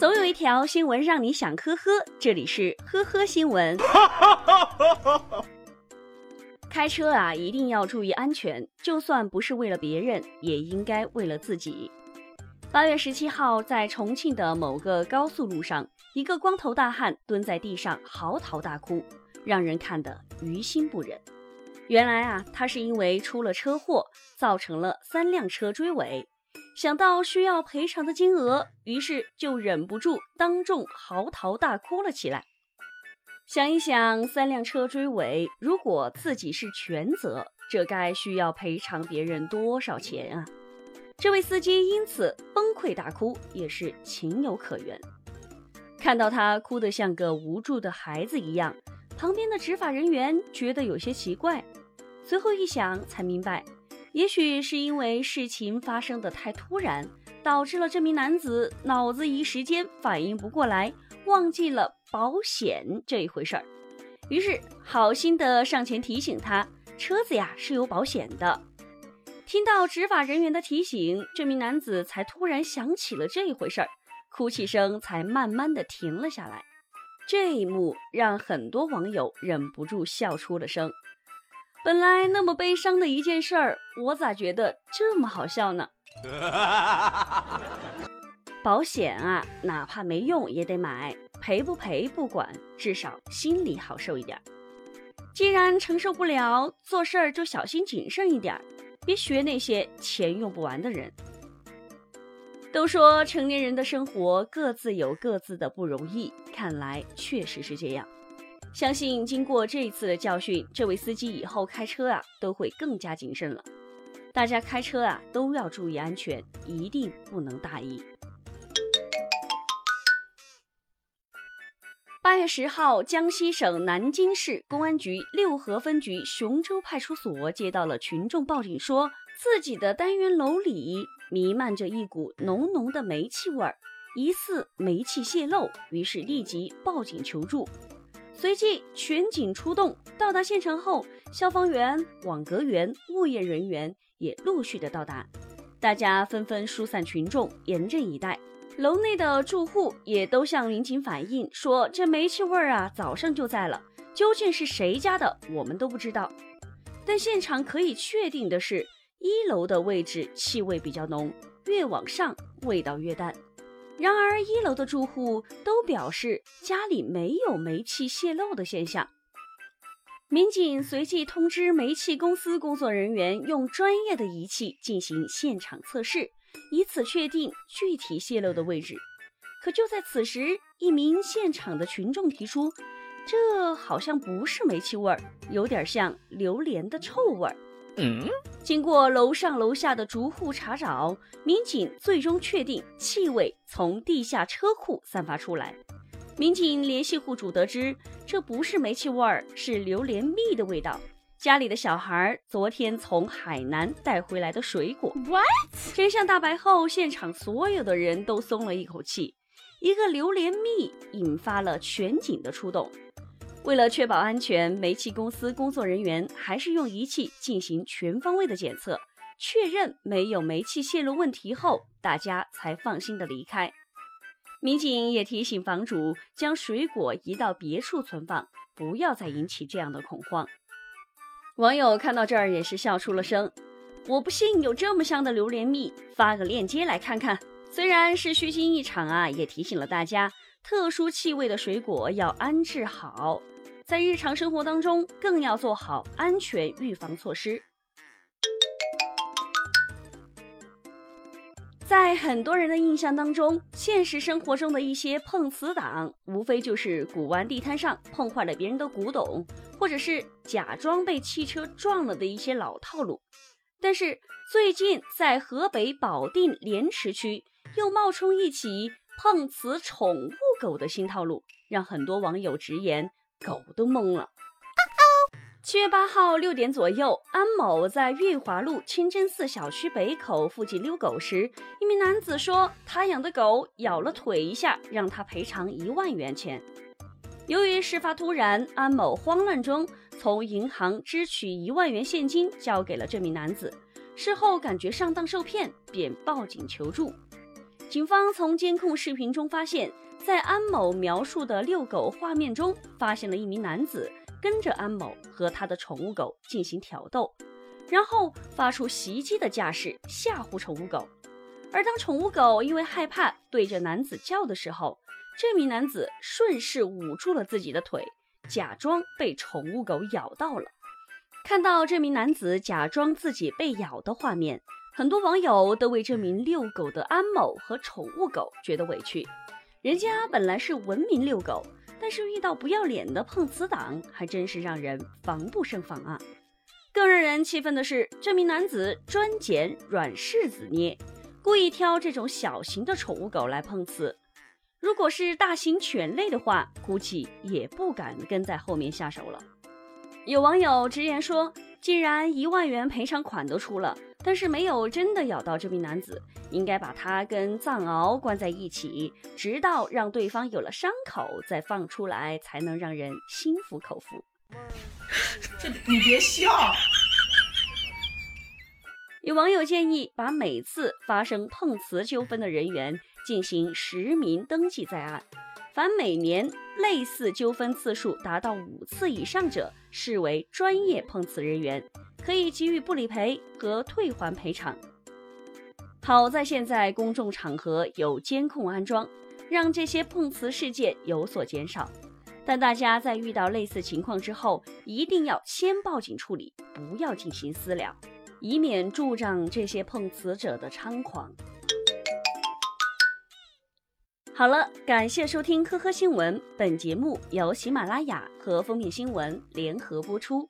总有一条新闻让你想呵呵，这里是呵呵新闻。开车啊，一定要注意安全，就算不是为了别人，也应该为了自己。八月十七号，在重庆的某个高速路上，一个光头大汉蹲在地上嚎啕大哭，让人看得于心不忍。原来啊，他是因为出了车祸，造成了三辆车追尾，想到需要赔偿的金额，于是就忍不住当众嚎啕大哭了起来。想一想，三辆车追尾，如果自己是全责，这该需要赔偿别人多少钱啊？这位司机因此崩溃大哭，也是情有可原。看到他哭得像个无助的孩子一样，旁边的执法人员觉得有些奇怪，随后一想才明白，也许是因为事情发生的太突然，导致了这名男子脑子一时间反应不过来。忘记了保险这一回事儿，于是好心的上前提醒他，车子呀是有保险的。听到执法人员的提醒，这名男子才突然想起了这一回事儿，哭泣声才慢慢的停了下来。这一幕让很多网友忍不住笑出了声。本来那么悲伤的一件事儿，我咋觉得这么好笑呢？保险啊，哪怕没用也得买，赔不赔不管，至少心里好受一点。既然承受不了，做事儿就小心谨慎一点，别学那些钱用不完的人。都说成年人的生活各自有各自的不容易，看来确实是这样。相信经过这一次的教训，这位司机以后开车啊都会更加谨慎了。大家开车啊都要注意安全，一定不能大意。八月十号，江西省南京市公安局六合分局雄州派出所接到了群众报警，说自己的单元楼里弥漫着一股浓浓的煤气味儿，疑似煤气泄漏，于是立即报警求助。随即全警出动，到达现场后，消防员、网格员、物业人员也陆续的到达，大家纷纷疏散群众，严阵以待。楼内的住户也都向民警反映说：“这煤气味儿啊，早上就在了，究竟是谁家的，我们都不知道。但现场可以确定的是，一楼的位置气味比较浓，越往上味道越淡。然而，一楼的住户都表示家里没有煤气泄漏的现象。民警随即通知煤气公司工作人员，用专业的仪器进行现场测试。”以此确定具体泄漏的位置。可就在此时，一名现场的群众提出，这好像不是煤气味儿，有点像榴莲的臭味儿。嗯，经过楼上楼下的逐户查找，民警最终确定气味从地下车库散发出来。民警联系户主得知，这不是煤气味儿，是榴莲蜜的味道。家里的小孩昨天从海南带回来的水果。What？真相大白后，现场所有的人都松了一口气。一个榴莲蜜引发了全警的出动。为了确保安全，煤气公司工作人员还是用仪器进行全方位的检测，确认没有煤气泄漏问题后，大家才放心的离开。民警也提醒房主将水果移到别处存放，不要再引起这样的恐慌。网友看到这儿也是笑出了声，我不信有这么香的榴莲蜜，发个链接来看看。虽然是虚惊一场啊，也提醒了大家，特殊气味的水果要安置好，在日常生活当中更要做好安全预防措施。在很多人的印象当中，现实生活中的一些碰瓷党，无非就是古玩地摊上碰坏了别人的古董，或者是假装被汽车撞了的一些老套路。但是最近在河北保定莲池区，又冒充一起碰瓷宠物狗的新套路，让很多网友直言，狗都懵了。七月八号六点左右，安某在裕华路清真寺小区北口附近遛狗时，一名男子说他养的狗咬了腿一下，让他赔偿一万元钱。由于事发突然，安某慌乱中从银行支取一万元现金交给了这名男子。事后感觉上当受骗，便报警求助。警方从监控视频中发现，在安某描述的遛狗画面中，发现了一名男子跟着安某和他的宠物狗进行挑逗，然后发出袭击的架势吓唬宠物狗。而当宠物狗因为害怕对着男子叫的时候，这名男子顺势捂住了自己的腿，假装被宠物狗咬到了。看到这名男子假装自己被咬的画面。很多网友都为这名遛狗的安某和宠物狗觉得委屈，人家本来是文明遛狗，但是遇到不要脸的碰瓷党，还真是让人防不胜防啊！更让人气愤的是，这名男子专捡软柿子捏，故意挑这种小型的宠物狗来碰瓷。如果是大型犬类的话，估计也不敢跟在后面下手了。有网友直言说：“既然一万元赔偿款都出了。”但是没有真的咬到这名男子，应该把他跟藏獒关在一起，直到让对方有了伤口再放出来，才能让人心服口服。这你别笑。有网友建议把每次发生碰瓷纠纷的人员进行实名登记在案，凡每年类似纠纷次数达到五次以上者，视为专业碰瓷人员。可以给予不理赔和退还赔偿。好在现在公众场合有监控安装，让这些碰瓷事件有所减少。但大家在遇到类似情况之后，一定要先报警处理，不要进行私了，以免助长这些碰瓷者的猖狂。好了，感谢收听科科新闻，本节目由喜马拉雅和封面新闻联合播出。